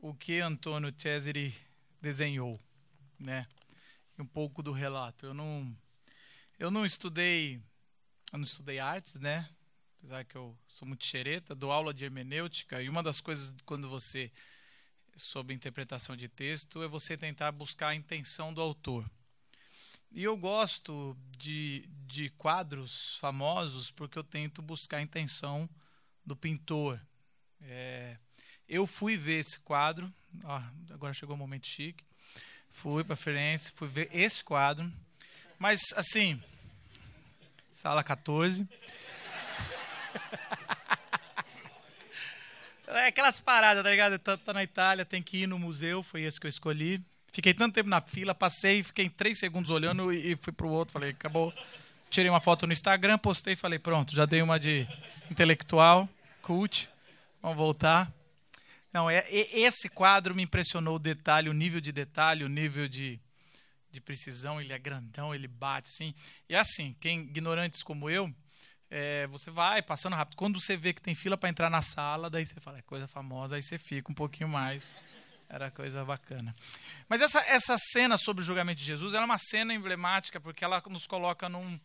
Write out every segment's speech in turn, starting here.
o que Antônio Cesare desenhou, né? Um pouco do relato. Eu não, eu não estudei, eu não estudei artes, né? Apesar que eu sou muito xereta, dou aula de hermenêutica e uma das coisas quando você sobre interpretação de texto é você tentar buscar a intenção do autor. E eu gosto de, de quadros famosos porque eu tento buscar a intenção do pintor. É, eu fui ver esse quadro, ó, agora chegou o um momento chique. Fui para Firenze, fui ver esse quadro. Mas, assim, sala 14. É aquelas paradas, tá ligado? Tá, tá, na Itália, tem que ir no museu, foi esse que eu escolhi. Fiquei tanto tempo na fila, passei, fiquei três segundos olhando e, e fui pro outro. Falei, acabou. Tirei uma foto no Instagram, postei falei, pronto, já dei uma de intelectual, cult. Vamos voltar. Não, é, esse quadro me impressionou o detalhe, o nível de detalhe, o nível de, de precisão. Ele é grandão, ele bate, assim. E assim, quem ignorantes como eu, é, você vai passando rápido. Quando você vê que tem fila para entrar na sala, daí você fala, é coisa famosa, aí você fica um pouquinho mais. Era coisa bacana. Mas essa, essa cena sobre o julgamento de Jesus é uma cena emblemática porque ela nos coloca num,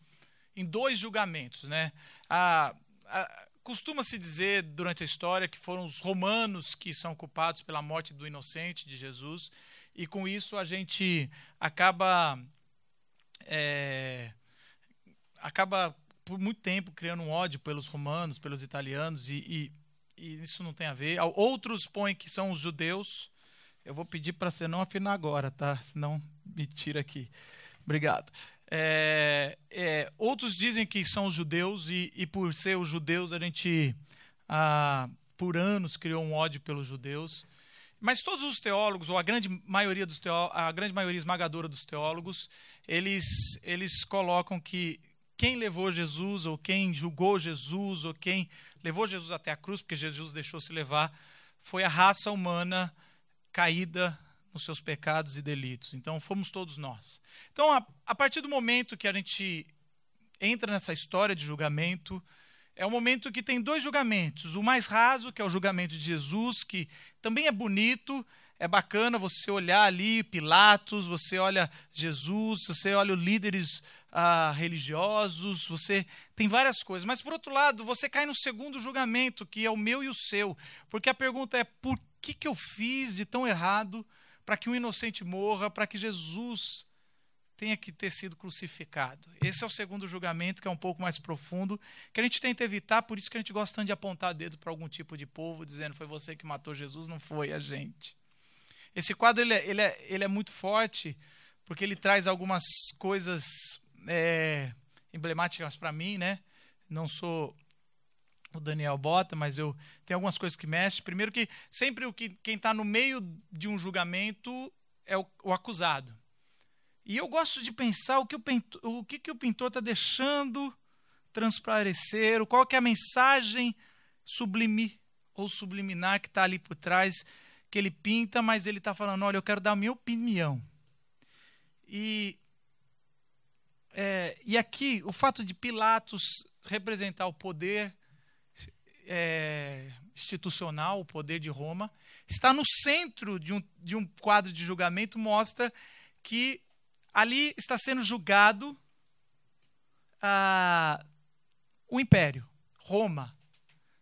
em dois julgamentos. Né? A, a, Costuma-se dizer durante a história que foram os romanos que são culpados pela morte do inocente de Jesus, e com isso a gente acaba. É, acaba por muito tempo criando um ódio pelos romanos, pelos italianos, e, e, e isso não tem a ver. Outros põem que são os judeus. Eu vou pedir para você não afinar agora, tá? Senão me tira aqui. Obrigado. É, é, outros dizem que são judeus, e, e por ser os judeus, a gente, ah, por anos, criou um ódio pelos judeus. Mas todos os teólogos, ou a grande maioria dos a grande maioria esmagadora dos teólogos, eles, eles colocam que quem levou Jesus, ou quem julgou Jesus, ou quem levou Jesus até a cruz, porque Jesus deixou se levar, foi a raça humana caída nos seus pecados e delitos. Então, fomos todos nós. Então, a, a partir do momento que a gente entra nessa história de julgamento, é um momento que tem dois julgamentos. O mais raso, que é o julgamento de Jesus, que também é bonito, é bacana você olhar ali Pilatos, você olha Jesus, você olha os líderes ah, religiosos, você tem várias coisas. Mas, por outro lado, você cai no segundo julgamento, que é o meu e o seu. Porque a pergunta é: por que, que eu fiz de tão errado para que um inocente morra, para que Jesus tenha que ter sido crucificado. Esse é o segundo julgamento, que é um pouco mais profundo, que a gente tenta evitar, por isso que a gente gosta tanto de apontar dedo para algum tipo de povo, dizendo foi você que matou Jesus, não foi a gente. Esse quadro ele é, ele é, ele é muito forte, porque ele traz algumas coisas é, emblemáticas para mim, né? Não sou o Daniel bota, mas eu tenho algumas coisas que mexem. Primeiro que sempre o que quem está no meio de um julgamento é o, o, acusado. E eu gosto de pensar o que o, pintor, o, que, que o pintor está deixando transparecer, qual que é a mensagem sublime ou subliminar que está ali por trás, que ele pinta, mas ele está falando, olha, eu quero dar a minha opinião. E, é, e aqui, o fato de Pilatos representar o poder é, institucional, o poder de Roma, está no centro de um, de um quadro de julgamento, mostra que ali está sendo julgado ah, o império, Roma.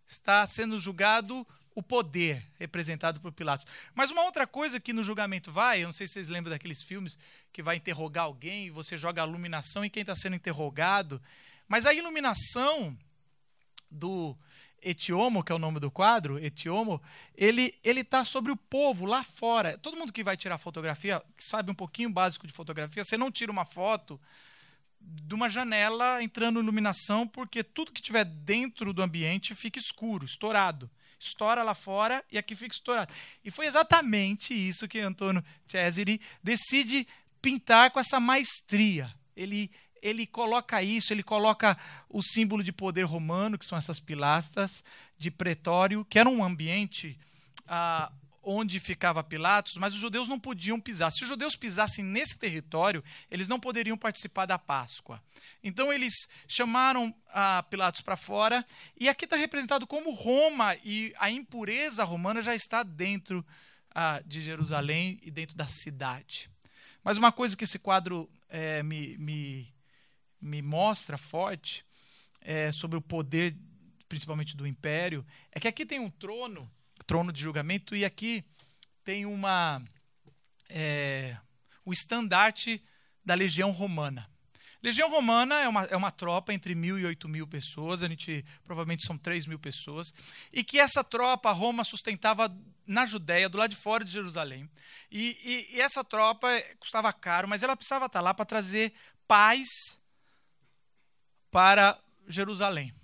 Está sendo julgado o poder representado por Pilatos. Mas uma outra coisa que no julgamento vai, eu não sei se vocês lembram daqueles filmes que vai interrogar alguém e você joga a iluminação em quem está sendo interrogado. Mas a iluminação do Etiomo, que é o nome do quadro, Etiomo, ele ele está sobre o povo lá fora. Todo mundo que vai tirar fotografia, que sabe um pouquinho básico de fotografia, você não tira uma foto de uma janela entrando iluminação, porque tudo que tiver dentro do ambiente fica escuro, estourado. estoura lá fora e aqui fica estourado. E foi exatamente isso que Antônio Cesare decide pintar com essa maestria. Ele ele coloca isso, ele coloca o símbolo de poder romano, que são essas pilastras de pretório, que era um ambiente ah, onde ficava Pilatos, mas os judeus não podiam pisar. Se os judeus pisassem nesse território, eles não poderiam participar da Páscoa. Então eles chamaram ah, Pilatos para fora, e aqui está representado como Roma e a impureza romana já está dentro ah, de Jerusalém e dentro da cidade. Mas uma coisa que esse quadro é, me, me me mostra forte é, sobre o poder, principalmente do império, é que aqui tem um trono, trono de julgamento, e aqui tem uma é, o estandarte da legião romana. Legião Romana é uma, é uma tropa entre mil e oito mil pessoas, a gente provavelmente são três mil pessoas, e que essa tropa Roma sustentava na Judéia, do lado de fora de Jerusalém. E, e, e essa tropa custava caro, mas ela precisava estar lá para trazer paz para Jerusalém.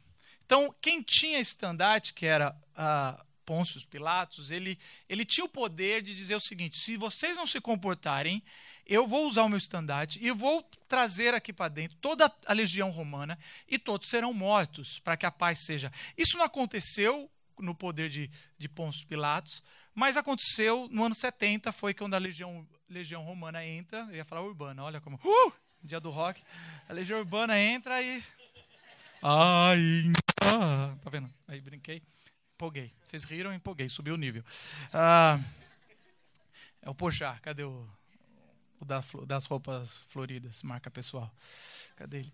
Então, quem tinha estandarte, que era uh, Pôncio Pilatos, ele, ele tinha o poder de dizer o seguinte: se vocês não se comportarem, eu vou usar o meu estandarte e vou trazer aqui para dentro toda a legião romana e todos serão mortos para que a paz seja. Isso não aconteceu no poder de, de Pôncio Pilatos, mas aconteceu no ano 70, foi quando a legião, legião romana entra, eu ia falar urbana, olha como. Uh! Dia do rock. A legião urbana entra e Ainda. Tá vendo? Aí brinquei. Empolguei. Vocês riram, empolguei. Subiu o nível. Ah, é o Pochá. Cadê o, o das roupas floridas? Marca pessoal. Cadê ele?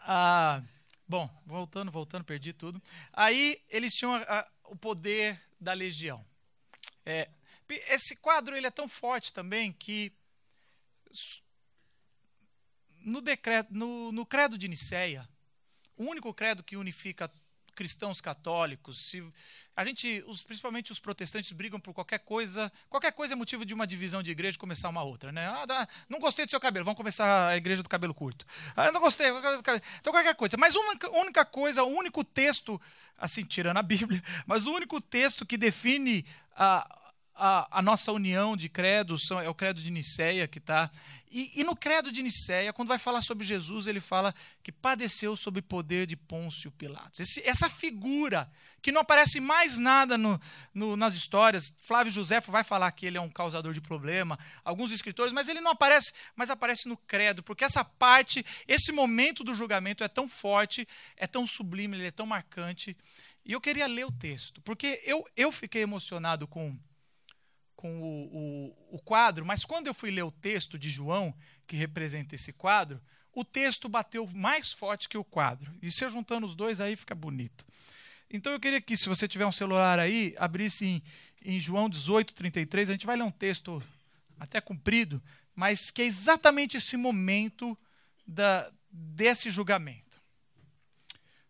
Ah, bom, voltando, voltando, perdi tudo. Aí eles tinham a, a, o poder da legião. É, esse quadro ele é tão forte também que no decreto, no, no credo de Nicéia, o único credo que unifica cristãos católicos, se a gente, os, principalmente os protestantes brigam por qualquer coisa, qualquer coisa é motivo de uma divisão de igreja começar uma outra, né? Ah, não gostei do seu cabelo, vamos começar a igreja do cabelo curto. Ah, não gostei, então qualquer coisa. Mas uma única coisa, o único texto, assim tirando a Bíblia, mas o único texto que define a a, a, nossa união de credos, é o credo de Nicéia que está. E, e, no credo de Nicéia, quando vai falar sobre Jesus, ele fala que padeceu sob poder de Pôncio Pilatos. Esse, essa figura, que não aparece mais nada no, no, nas histórias. Flávio José vai falar que ele é um causador de problema, alguns escritores, mas ele não aparece, mas aparece no credo, porque essa parte, esse momento do julgamento é tão forte, é tão sublime, ele é tão marcante. E eu queria ler o texto, porque eu, eu fiquei emocionado com com o, o, o, quadro, mas quando eu fui ler o texto de João, que representa esse quadro, o texto bateu mais forte que o quadro. E se eu juntando os dois, aí fica bonito. Então eu queria que, se você tiver um celular aí, abrisse em, em João 18, 33. A gente vai ler um texto até comprido, mas que é exatamente esse momento da, desse julgamento.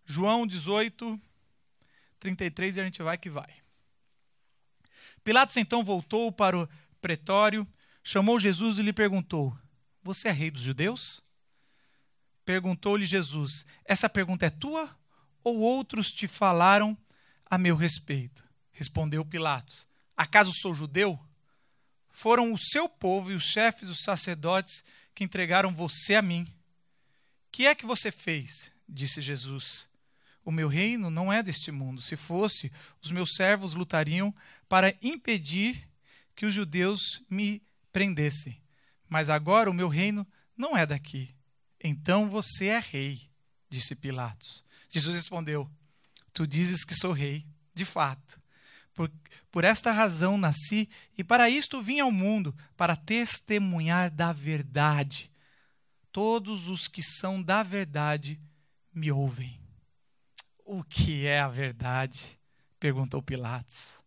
João 18, 33, e a gente vai que vai. Pilatos então voltou para o pretório, chamou Jesus e lhe perguntou: Você é rei dos judeus? Perguntou-lhe Jesus: Essa pergunta é tua ou outros te falaram a meu respeito? Respondeu Pilatos: Acaso sou judeu? Foram o seu povo e os chefes dos sacerdotes que entregaram você a mim. Que é que você fez? disse Jesus. O meu reino não é deste mundo. Se fosse, os meus servos lutariam para impedir que os judeus me prendessem. Mas agora o meu reino não é daqui. Então você é rei, disse Pilatos. Jesus respondeu: Tu dizes que sou rei, de fato. Por, por esta razão nasci e para isto vim ao mundo, para testemunhar da verdade. Todos os que são da verdade me ouvem. O que é a verdade? perguntou Pilatos.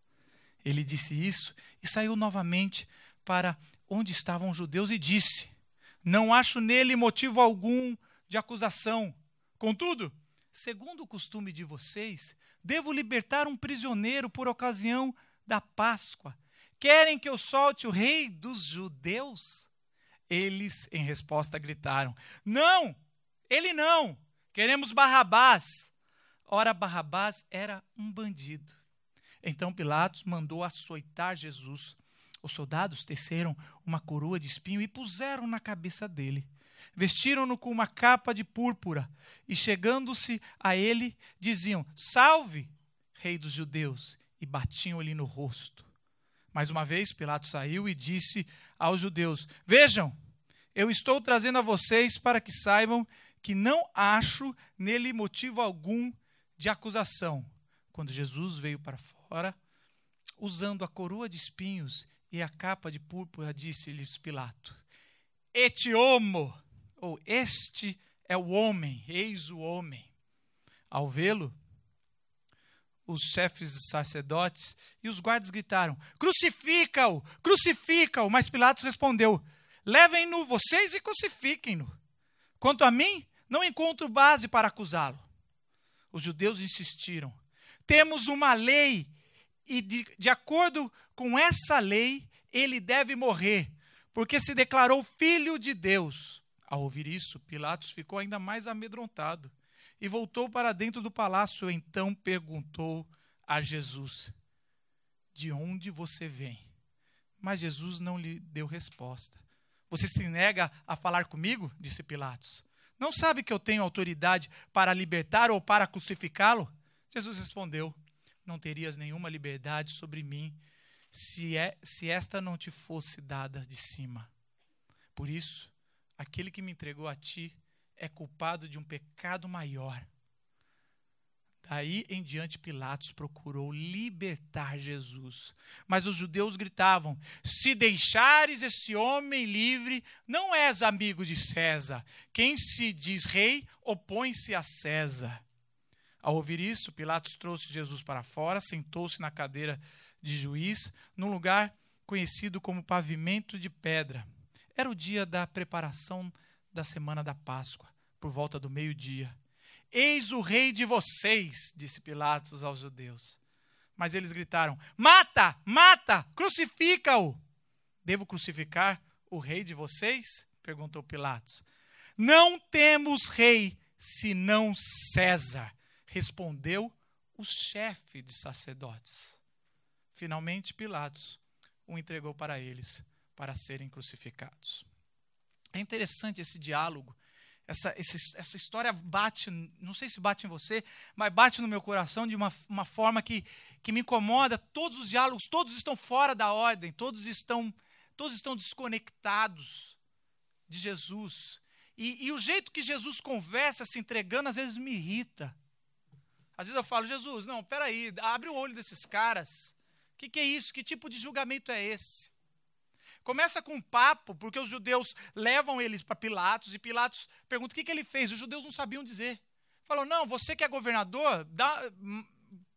Ele disse isso e saiu novamente para onde estavam os judeus e disse: Não acho nele motivo algum de acusação. Contudo, segundo o costume de vocês, devo libertar um prisioneiro por ocasião da Páscoa. Querem que eu solte o rei dos judeus? Eles, em resposta, gritaram: Não, ele não. Queremos Barrabás. Ora, Barrabás era um bandido. Então Pilatos mandou açoitar Jesus. Os soldados teceram uma coroa de espinho e puseram na cabeça dele. Vestiram-no com uma capa de púrpura e, chegando-se a ele, diziam: Salve, Rei dos Judeus! E batiam-lhe no rosto. Mais uma vez, Pilatos saiu e disse aos judeus: Vejam, eu estou trazendo a vocês para que saibam que não acho nele motivo algum de acusação. Quando Jesus veio para fora, usando a coroa de espinhos e a capa de púrpura, disse-lhes Pilato: Et homo, ou este é o homem, eis o homem. Ao vê-lo, os chefes dos sacerdotes e os guardas gritaram: Crucifica-o! Crucifica-o! Mas Pilatos respondeu: Levem-no vocês e crucifiquem-no. Quanto a mim, não encontro base para acusá-lo. Os judeus insistiram: Temos uma lei e de, de acordo com essa lei, ele deve morrer, porque se declarou filho de Deus. Ao ouvir isso, Pilatos ficou ainda mais amedrontado e voltou para dentro do palácio. Então perguntou a Jesus: De onde você vem? Mas Jesus não lhe deu resposta. Você se nega a falar comigo? disse Pilatos. Não sabe que eu tenho autoridade para libertar ou para crucificá-lo? Jesus respondeu: não terias nenhuma liberdade sobre mim se, é, se esta não te fosse dada de cima. Por isso, aquele que me entregou a ti é culpado de um pecado maior. Daí em diante, Pilatos procurou libertar Jesus. Mas os judeus gritavam: Se deixares esse homem livre, não és amigo de César. Quem se diz rei, opõe-se a César. Ao ouvir isso, Pilatos trouxe Jesus para fora, sentou-se na cadeira de juiz, num lugar conhecido como pavimento de pedra. Era o dia da preparação da semana da Páscoa, por volta do meio-dia. Eis o rei de vocês, disse Pilatos aos judeus. Mas eles gritaram: Mata, mata, crucifica-o. Devo crucificar o rei de vocês? perguntou Pilatos. Não temos rei senão César respondeu o chefe de sacerdotes. Finalmente, Pilatos o entregou para eles para serem crucificados. É interessante esse diálogo. Essa, essa, essa história bate, não sei se bate em você, mas bate no meu coração de uma, uma forma que, que me incomoda. Todos os diálogos, todos estão fora da ordem, todos estão, todos estão desconectados de Jesus. E, e o jeito que Jesus conversa, se entregando, às vezes me irrita. Às vezes eu falo, Jesus, não, peraí, abre o olho desses caras. O que, que é isso? Que tipo de julgamento é esse? Começa com um papo, porque os judeus levam eles para Pilatos, e Pilatos pergunta o que, que ele fez. Os judeus não sabiam dizer. Falou, não, você que é governador, dá,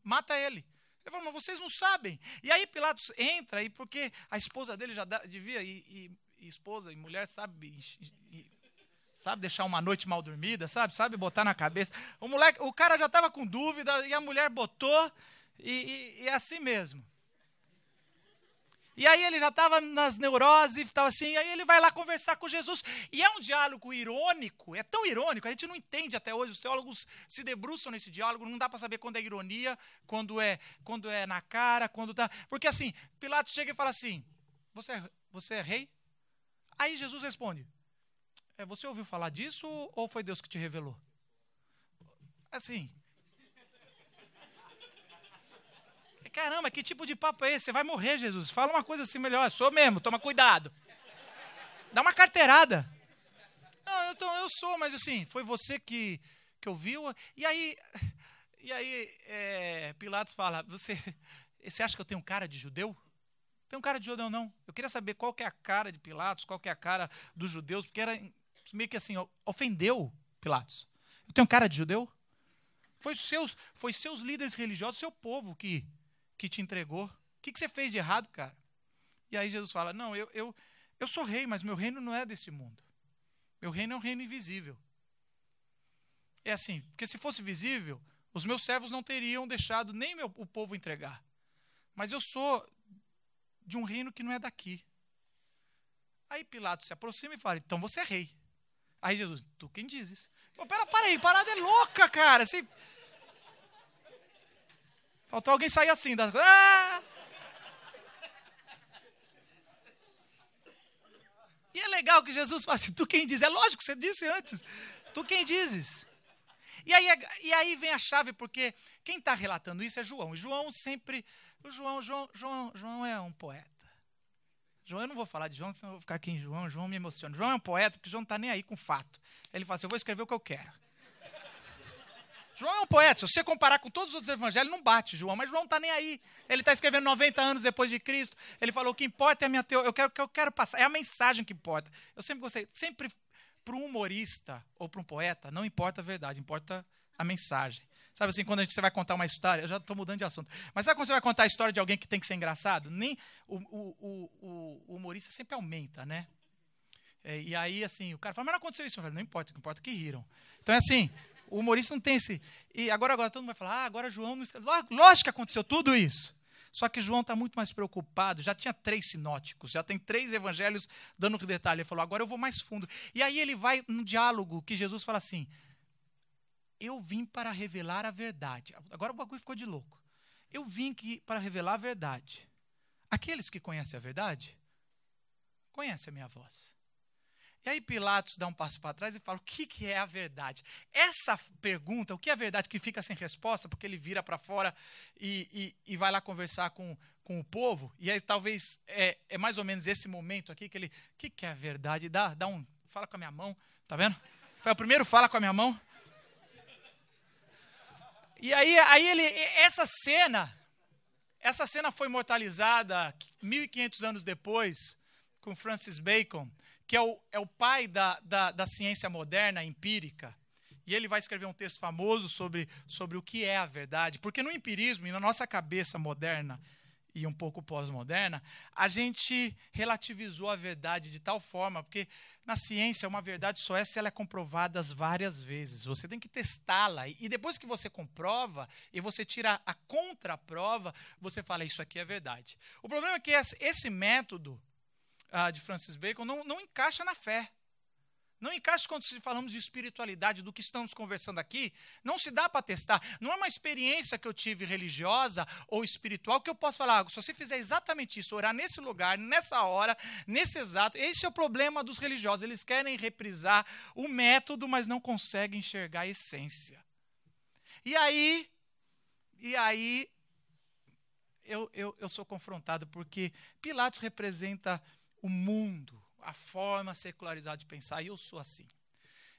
mata ele. Ele falou, mas vocês não sabem. E aí Pilatos entra, e porque a esposa dele já devia, e, e, e esposa e mulher sabe Sabe, deixar uma noite mal dormida, sabe? Sabe botar na cabeça. O moleque, o cara já estava com dúvida e a mulher botou e, e, e é assim mesmo. E aí ele já estava nas neuroses, estava assim, e aí ele vai lá conversar com Jesus. E é um diálogo irônico, é tão irônico, a gente não entende até hoje, os teólogos se debruçam nesse diálogo, não dá para saber quando é ironia, quando é, quando é na cara, quando tá. Porque assim, Pilatos chega e fala assim: Você é, você é rei? Aí Jesus responde: é, você ouviu falar disso ou foi Deus que te revelou? Assim. Caramba, que tipo de papo é esse? Você vai morrer, Jesus. Fala uma coisa assim melhor. Sou mesmo, toma cuidado. Dá uma carteirada. Não, eu, tô, eu sou, mas assim, foi você que, que ouviu. E aí, e aí é, Pilatos fala: você, você acha que eu tenho cara de judeu? Um cara de judeu, não. Eu queria saber qual que é a cara de Pilatos, qual que é a cara dos judeus, porque era meio que assim, ofendeu Pilatos. Eu tenho cara de judeu? Foi seus, foi seus líderes religiosos, seu povo que, que te entregou. O que, que você fez de errado, cara? E aí Jesus fala: Não, eu, eu, eu sou rei, mas meu reino não é desse mundo. Meu reino é um reino invisível. É assim, porque se fosse visível, os meus servos não teriam deixado nem meu, o povo entregar. Mas eu sou de um reino que não é daqui. Aí Pilatos se aproxima e fala: Então você é rei. Aí Jesus, tu quem dizes? Pera, para aí, parada é louca, cara. Você... Faltou alguém sair assim. Da... Ah! E é legal que Jesus fala assim, tu quem diz? É lógico, você disse antes. Tu quem dizes? E aí, e aí vem a chave, porque quem está relatando isso é João. E João sempre. O João, João, João, João é um poeta. João, eu não vou falar de João, senão eu vou ficar aqui em João. João me emociona. João é um poeta, porque João não está nem aí com fato. Ele fala assim: eu vou escrever o que eu quero. João é um poeta. Se você comparar com todos os outros evangelhos, não bate João. Mas João não está nem aí. Ele está escrevendo 90 anos depois de Cristo. Ele falou: o que importa é a minha teoria. Eu quero, que eu quero passar. É a mensagem que importa. Eu sempre gostei. Sempre para um humorista ou para um poeta, não importa a verdade, importa a mensagem. Sabe assim, quando a gente, você vai contar uma história, eu já estou mudando de assunto, mas sabe quando você vai contar a história de alguém que tem que ser engraçado? Nem o, o, o, o humorista sempre aumenta, né? É, e aí, assim, o cara fala, mas não aconteceu isso. Eu falo, não importa, não importa que riram. Então é assim, o humorista não tem esse. E agora, agora todo mundo vai falar, ah, agora João não Lógico que aconteceu tudo isso. Só que João está muito mais preocupado. Já tinha três sinóticos, já tem três evangelhos dando detalhe. Ele falou, agora eu vou mais fundo. E aí ele vai no diálogo que Jesus fala assim: Eu vim para revelar a verdade. Agora o bagulho ficou de louco. Eu vim aqui para revelar a verdade. Aqueles que conhecem a verdade, conhecem a minha voz. E aí Pilatos dá um passo para trás e fala: o que, que é a verdade? Essa pergunta, o que é a verdade, que fica sem resposta, porque ele vira para fora e, e, e, vai lá conversar com, com o povo, e aí talvez é, é mais ou menos esse momento aqui que ele: o que, que é a verdade? Dá, dá um. Fala com a minha mão, tá vendo? Foi o primeiro, fala com a minha mão. E aí, aí ele, essa cena, essa cena foi imortalizada 1500 anos depois com Francis Bacon que é o, é o pai da, da, da ciência moderna, empírica. E ele vai escrever um texto famoso sobre, sobre o que é a verdade. Porque no empirismo e na nossa cabeça moderna e um pouco pós-moderna, a gente relativizou a verdade de tal forma, porque na ciência uma verdade só é se ela é comprovada várias vezes. Você tem que testá-la. E depois que você comprova e você tira a contraprova, você fala, isso aqui é verdade. O problema é que esse método ah, de Francis Bacon não, não encaixa na fé. Não encaixa quando falamos de espiritualidade, do que estamos conversando aqui. Não se dá para testar. Não é uma experiência que eu tive religiosa ou espiritual que eu posso falar, ah, se você fizer exatamente isso, orar nesse lugar, nessa hora, nesse exato. Esse é o problema dos religiosos. Eles querem reprisar o método, mas não conseguem enxergar a essência. E aí, e aí eu, eu, eu sou confrontado, porque Pilatos representa o mundo, a forma secularizada de pensar, e eu sou assim.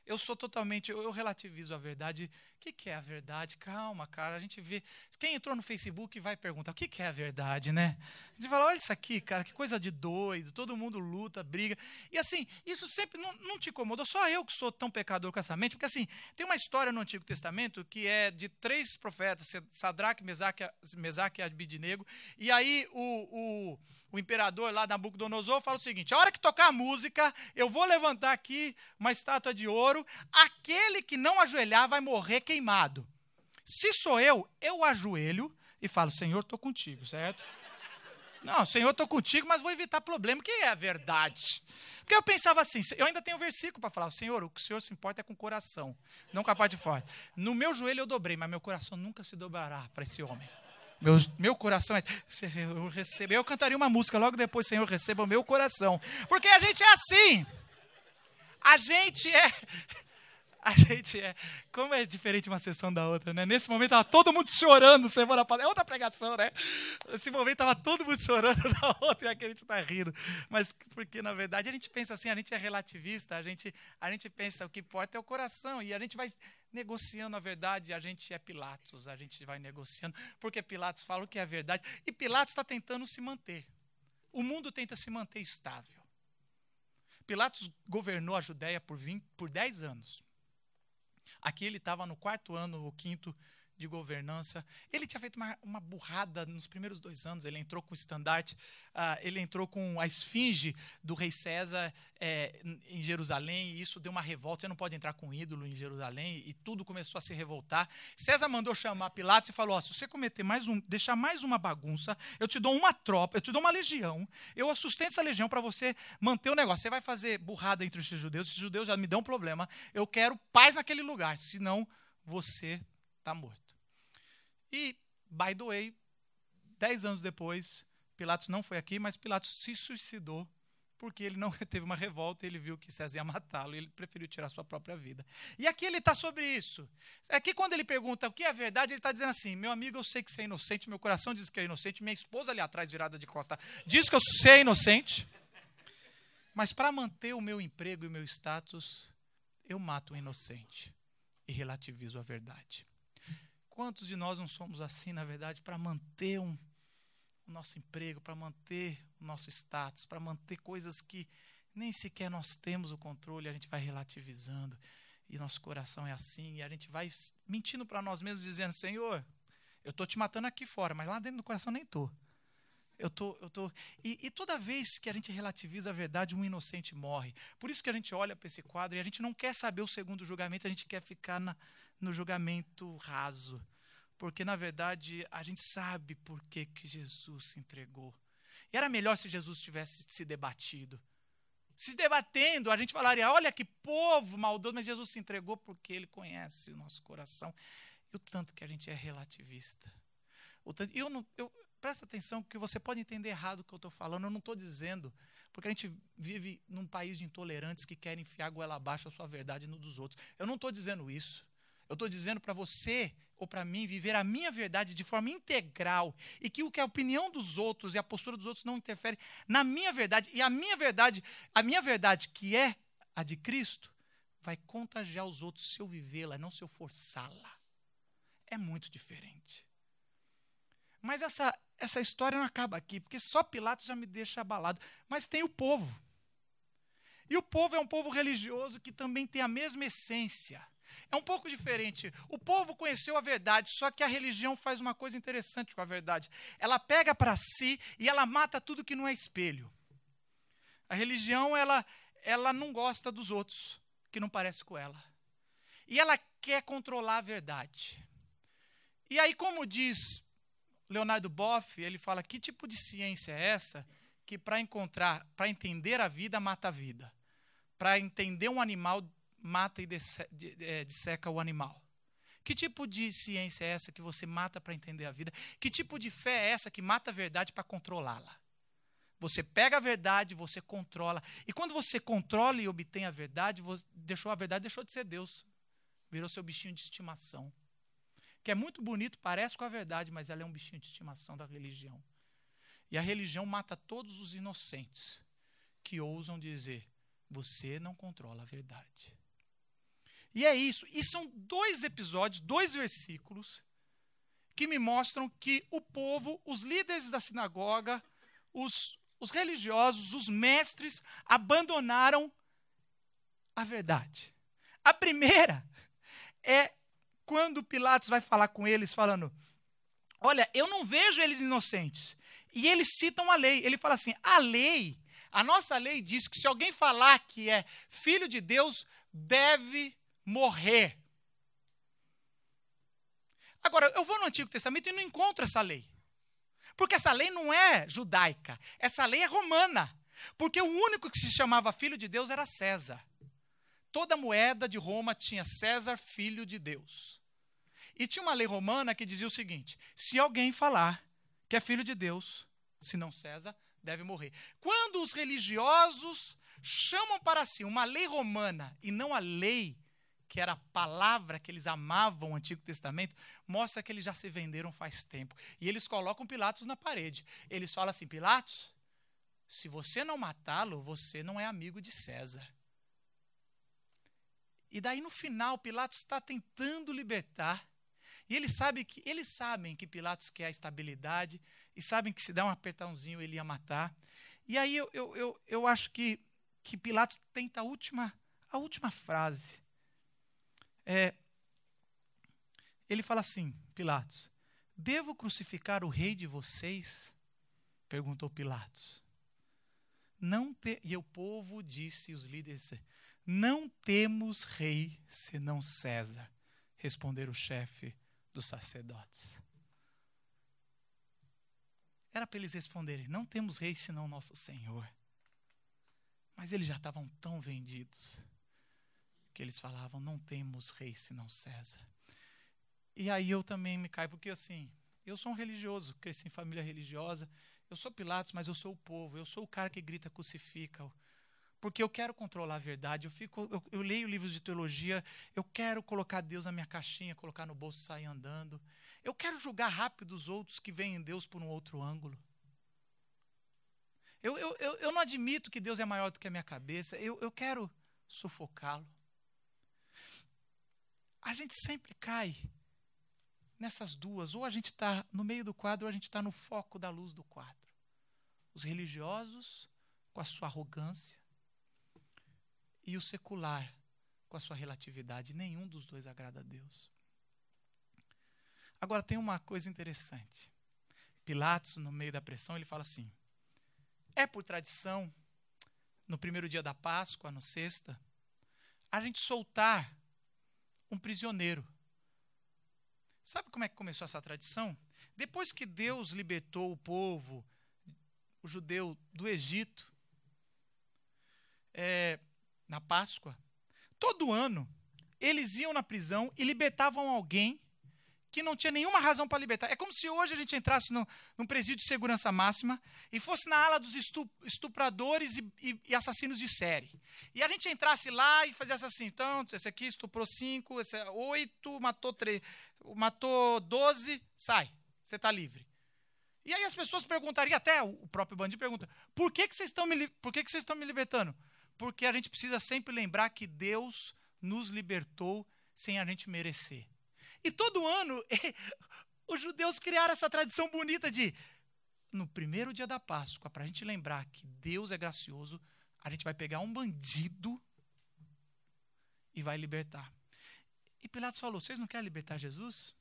Eu sou totalmente, eu, relativizo a verdade. O que, que, é a verdade? Calma, cara. A gente vê. Quem entrou no Facebook vai perguntar: o que, que, é a verdade, né? A gente fala: olha isso aqui, cara, que coisa de doido. Todo mundo luta, briga. E assim, isso sempre não, não te incomodou. Só eu que sou tão pecador com essa mente. Porque assim, tem uma história no Antigo Testamento que é de três profetas: Sadraque, Mesaque, Mesaque e Abidnego. E aí o, o o imperador lá Nabucodonosor fala o seguinte: a hora que tocar a música, eu vou levantar aqui uma estátua de ouro, aquele que não ajoelhar vai morrer queimado. Se sou eu, eu ajoelho e falo: Senhor, estou contigo, certo? Não, Senhor, estou contigo, mas vou evitar problema, que é a verdade. Porque eu pensava assim, eu ainda tenho um versículo para falar, Senhor, o que o Senhor se importa é com o coração, não com a parte de fora. No meu joelho eu dobrei, mas meu coração nunca se dobrará para esse homem. Meu, meu coração é. Senhor, receba. Eu cantaria uma música logo depois, Senhor, receba o meu coração. Porque a gente é assim. A gente é. A gente é. Como é diferente uma sessão da outra, né? Nesse momento estava todo mundo chorando semana passada. É outra pregação, né? Nesse momento estava todo mundo chorando na outra e aqui a gente está rindo. Mas porque, na verdade, a gente pensa assim, a gente é relativista, a gente, a gente pensa o que importa é o coração. E a gente vai negociando a verdade, a gente é Pilatos, a gente vai negociando, porque Pilatos fala o que é verdade, e Pilatos está tentando se manter. O mundo tenta se manter estável. Pilatos governou a Judéia por, 20, por 10 anos. Aqui ele estava no quarto ano, ou quinto de governança. Ele tinha feito uma, uma burrada nos primeiros dois anos. Ele entrou com o estandarte, uh, ele entrou com a esfinge do rei César é, em Jerusalém, e isso deu uma revolta. Você não pode entrar com um ídolo em Jerusalém, e tudo começou a se revoltar. César mandou chamar Pilatos e falou: oh, se você cometer mais um, deixar mais uma bagunça, eu te dou uma tropa, eu te dou uma legião, eu sustento essa legião para você manter o negócio. Você vai fazer burrada entre os judeus, esses judeus já me dão problema. Eu quero paz naquele lugar, senão você está morto. E by the way, dez anos depois, Pilatos não foi aqui, mas Pilatos se suicidou porque ele não teve uma revolta ele viu que César ia matá-lo e ele preferiu tirar sua própria vida. E aqui ele está sobre isso. Aqui, quando ele pergunta o que é verdade, ele está dizendo assim: meu amigo, eu sei que você é inocente, meu coração diz que é inocente, minha esposa ali atrás, virada de costa, diz que eu sei inocente. Mas para manter o meu emprego e o meu status, eu mato o inocente e relativizo a verdade. Quantos de nós não somos assim, na verdade, para manter um, o nosso emprego, para manter o nosso status, para manter coisas que nem sequer nós temos o controle, a gente vai relativizando. E nosso coração é assim, e a gente vai mentindo para nós mesmos, dizendo: Senhor, eu estou te matando aqui fora, mas lá dentro do coração nem estou. Eu tô, eu tô. E, e, toda vez que a gente relativiza a verdade, um inocente morre. Por isso que a gente olha para esse quadro e a gente não quer saber o segundo julgamento, a gente quer ficar na, no julgamento raso. Porque, na verdade, a gente sabe por que, que Jesus se entregou. E era melhor se Jesus tivesse se debatido. Se debatendo, a gente falaria: olha que povo maldoso, mas Jesus se entregou porque ele conhece o nosso coração. E o tanto que a gente é relativista. Eu não, eu, presta atenção, que você pode entender errado o que eu estou falando. Eu não estou dizendo, porque a gente vive num país de intolerantes que querem enfiar a goela abaixo a sua verdade no dos outros. Eu não estou dizendo isso. Eu estou dizendo para você ou para mim viver a minha verdade de forma integral e que o que a opinião dos outros e a postura dos outros não interfere na minha verdade e a minha verdade, a minha verdade que é a de Cristo, vai contagiar os outros se eu vivê-la, não se eu forçá-la. É muito diferente. Mas essa essa história não acaba aqui, porque só Pilatos já me deixa abalado, mas tem o povo. E o povo é um povo religioso que também tem a mesma essência é um pouco diferente. O povo conheceu a verdade, só que a religião faz uma coisa interessante com a verdade. Ela pega para si e ela mata tudo que não é espelho. A religião, ela, ela não gosta dos outros, que não parece com ela. E ela quer controlar a verdade. E aí, como diz Leonardo Boff, ele fala: que tipo de ciência é essa que para encontrar, para entender a vida, mata a vida? Para entender um animal, mata e é, disseca o animal? Que tipo de ciência é essa que você mata para entender a vida? Que tipo de fé é essa que mata a verdade para controlá-la? Você pega a verdade, você controla. E quando você controla e obtém a verdade, você deixou a verdade, deixou de ser Deus. Virou seu bichinho de estimação. Que é muito bonito, parece com a verdade, mas ela é um bichinho de estimação da religião. E a religião mata todos os inocentes que ousam dizer: você não controla a verdade. E é isso. E são dois episódios, dois versículos, que me mostram que o povo, os líderes da sinagoga, os, os religiosos, os mestres, abandonaram a verdade. A primeira é quando Pilatos vai falar com eles, falando: Olha, eu não vejo eles inocentes. E eles citam a lei. Ele fala assim: a lei, a nossa lei diz que se alguém falar que é filho de Deus, deve morrer. Agora, eu vou no Antigo Testamento e não encontro essa lei. Porque essa lei não é judaica, essa lei é romana. Porque o único que se chamava filho de Deus era César. Toda moeda de Roma tinha César, filho de Deus. E tinha uma lei romana que dizia o seguinte: se alguém falar que é filho de Deus, se não César, deve morrer. Quando os religiosos chamam para si uma lei romana e não a lei que era a palavra que eles amavam o Antigo Testamento, mostra que eles já se venderam faz tempo. E eles colocam Pilatos na parede. Eles falam assim: Pilatos, se você não matá-lo, você não é amigo de César. E daí no final, Pilatos está tentando libertar. E eles sabem que eles sabem que Pilatos quer a estabilidade e sabem que se dá um apertãozinho ele ia matar. E aí eu, eu, eu, eu acho que, que Pilatos tenta a última, a última frase. É, ele fala assim, Pilatos: Devo crucificar o rei de vocês? Perguntou Pilatos. Não te... E o povo disse, os líderes, não temos rei senão César, responderam o chefe dos sacerdotes. Era para eles responderem: não temos rei senão nosso Senhor. Mas eles já estavam tão vendidos que eles falavam: não temos rei senão César. E aí eu também me caio, porque assim, Eu sou um religioso, cresci em família religiosa. Eu sou Pilatos, mas eu sou o povo. Eu sou o cara que grita crucifica. Porque eu quero controlar a verdade. Eu, fico, eu, eu leio livros de teologia. Eu quero colocar Deus na minha caixinha, colocar no bolso e sair andando. Eu quero julgar rápido os outros que veem em Deus por um outro ângulo. Eu, eu, eu, eu não admito que Deus é maior do que a minha cabeça. Eu, eu quero sufocá-lo. A gente sempre cai nessas duas. Ou a gente está no meio do quadro, ou a gente está no foco da luz do quadro. Os religiosos, com a sua arrogância, e o secular, com a sua relatividade. Nenhum dos dois agrada a Deus. Agora, tem uma coisa interessante. Pilatos, no meio da pressão, ele fala assim: é por tradição, no primeiro dia da Páscoa, no sexta, a gente soltar um prisioneiro Sabe como é que começou essa tradição? Depois que Deus libertou o povo, o judeu, do Egito, é, na Páscoa, todo ano eles iam na prisão e libertavam alguém que não tinha nenhuma razão para libertar. É como se hoje a gente entrasse no, num presídio de segurança máxima e fosse na ala dos estupradores e, e, e, assassinos de série. E a gente entrasse lá e fizesse assim: então, esse aqui estuprou cinco, esse é oito, matou três, matou doze, sai, você está livre. E aí as pessoas perguntariam, até o próprio bandido pergunta: por que, que vocês estão me, por que, que vocês estão me libertando? Porque a gente precisa sempre lembrar que Deus nos libertou sem a gente merecer. E todo ano, os judeus criaram essa tradição bonita de, no primeiro dia da Páscoa, para a gente lembrar que Deus é gracioso, a gente vai pegar um bandido e vai libertar. E Pilatos falou: Vocês não querem libertar Jesus?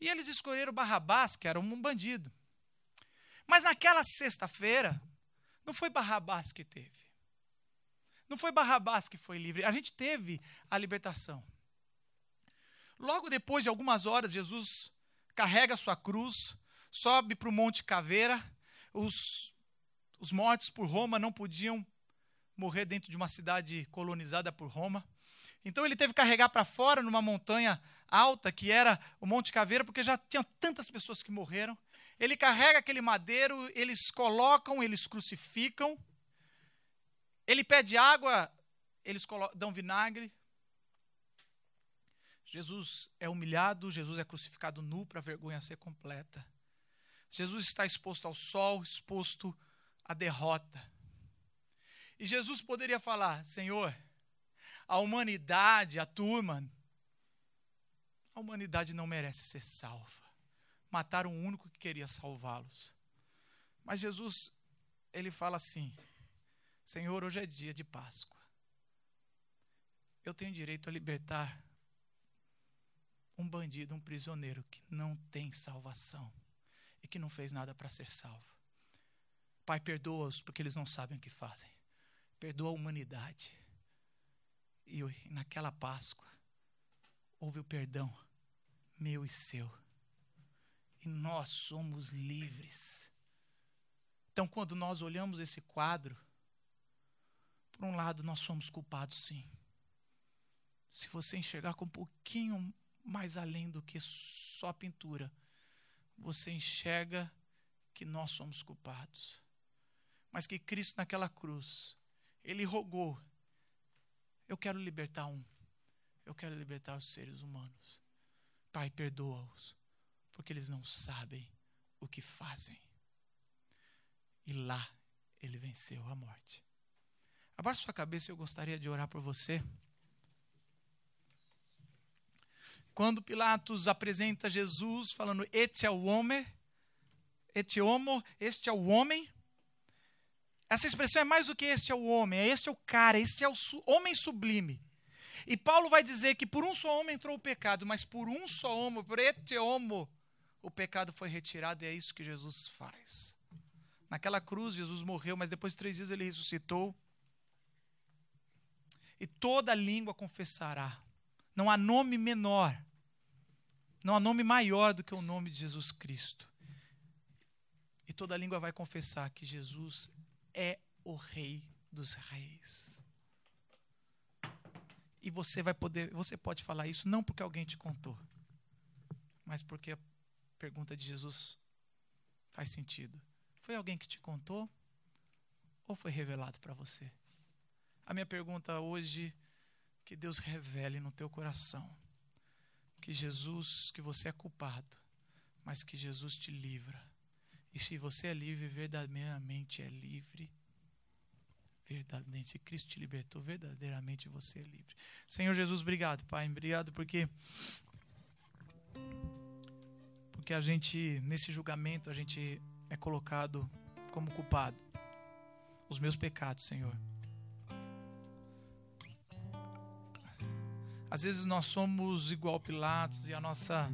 E eles escolheram Barrabás, que era um bandido. Mas naquela sexta-feira, não foi Barrabás que teve. Não foi Barrabás que foi livre. A gente teve a libertação. Logo depois de algumas horas, Jesus carrega sua cruz, sobe para o Monte Caveira. Os, os mortos por Roma não podiam morrer dentro de uma cidade colonizada por Roma. Então ele teve que carregar para fora, numa montanha alta, que era o Monte Caveira, porque já tinha tantas pessoas que morreram. Ele carrega aquele madeiro, eles colocam, eles crucificam. Ele pede água, eles dão vinagre. Jesus é humilhado, Jesus é crucificado nu para a vergonha ser completa. Jesus está exposto ao sol, exposto à derrota. E Jesus poderia falar: Senhor, a humanidade, a turma, a humanidade não merece ser salva. Mataram o único que queria salvá-los. Mas Jesus, ele fala assim: Senhor, hoje é dia de Páscoa. Eu tenho direito a libertar um bandido, um prisioneiro que não tem salvação e que não fez nada para ser salvo. Pai, perdoa-os porque eles não sabem o que fazem. Perdoa a humanidade. E naquela Páscoa houve o perdão meu e seu. E nós somos livres. Então, quando nós olhamos esse quadro, por um lado, nós somos culpados, sim. Se você enxergar com um pouquinho mais além do que só pintura. Você enxerga que nós somos culpados. Mas que Cristo naquela cruz, ele rogou: Eu quero libertar um. Eu quero libertar os seres humanos. Pai, perdoa-os, porque eles não sabem o que fazem. E lá ele venceu a morte. Abaixe sua cabeça, eu gostaria de orar por você. Quando Pilatos apresenta Jesus falando, este é o homem, este homo, este é o homem. Essa expressão é mais do que este é o homem, é este é o cara, este é o su homem sublime. E Paulo vai dizer que por um só homem entrou o pecado, mas por um só homem, por este homo, o pecado foi retirado e é isso que Jesus faz. Naquela cruz, Jesus morreu, mas depois de três dias ele ressuscitou. E toda língua confessará. Não há nome menor não há nome maior do que o nome de Jesus Cristo. E toda língua vai confessar que Jesus é o Rei dos Reis. E você vai poder, você pode falar isso não porque alguém te contou, mas porque pergunta de Jesus faz sentido. Foi alguém que te contou ou foi revelado para você? A minha pergunta hoje que Deus revele no teu coração que Jesus, que você é culpado, mas que Jesus te livra. E se você é livre, verdadeiramente é livre. Verdadeiramente, se Cristo te libertou, verdadeiramente você é livre. Senhor Jesus, obrigado, Pai. Obrigado porque porque a gente nesse julgamento a gente é colocado como culpado. Os meus pecados, Senhor. Às vezes nós somos igual Pilatos e a nossa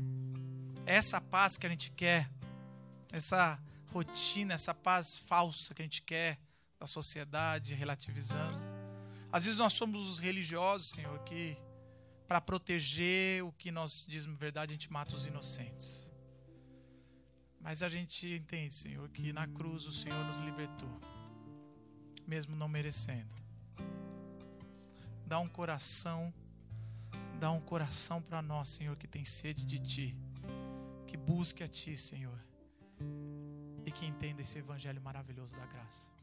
essa paz que a gente quer, essa rotina, essa paz falsa que a gente quer da sociedade, relativizando. Às vezes nós somos os religiosos, Senhor, que para proteger o que nós dizemos verdade, a gente mata os inocentes. Mas a gente entende, Senhor, que na cruz o Senhor nos libertou, mesmo não merecendo. Dá um coração Dá um coração para nós, Senhor, que tem sede de Ti, que busque a Ti, Senhor, e que entenda esse evangelho maravilhoso da graça.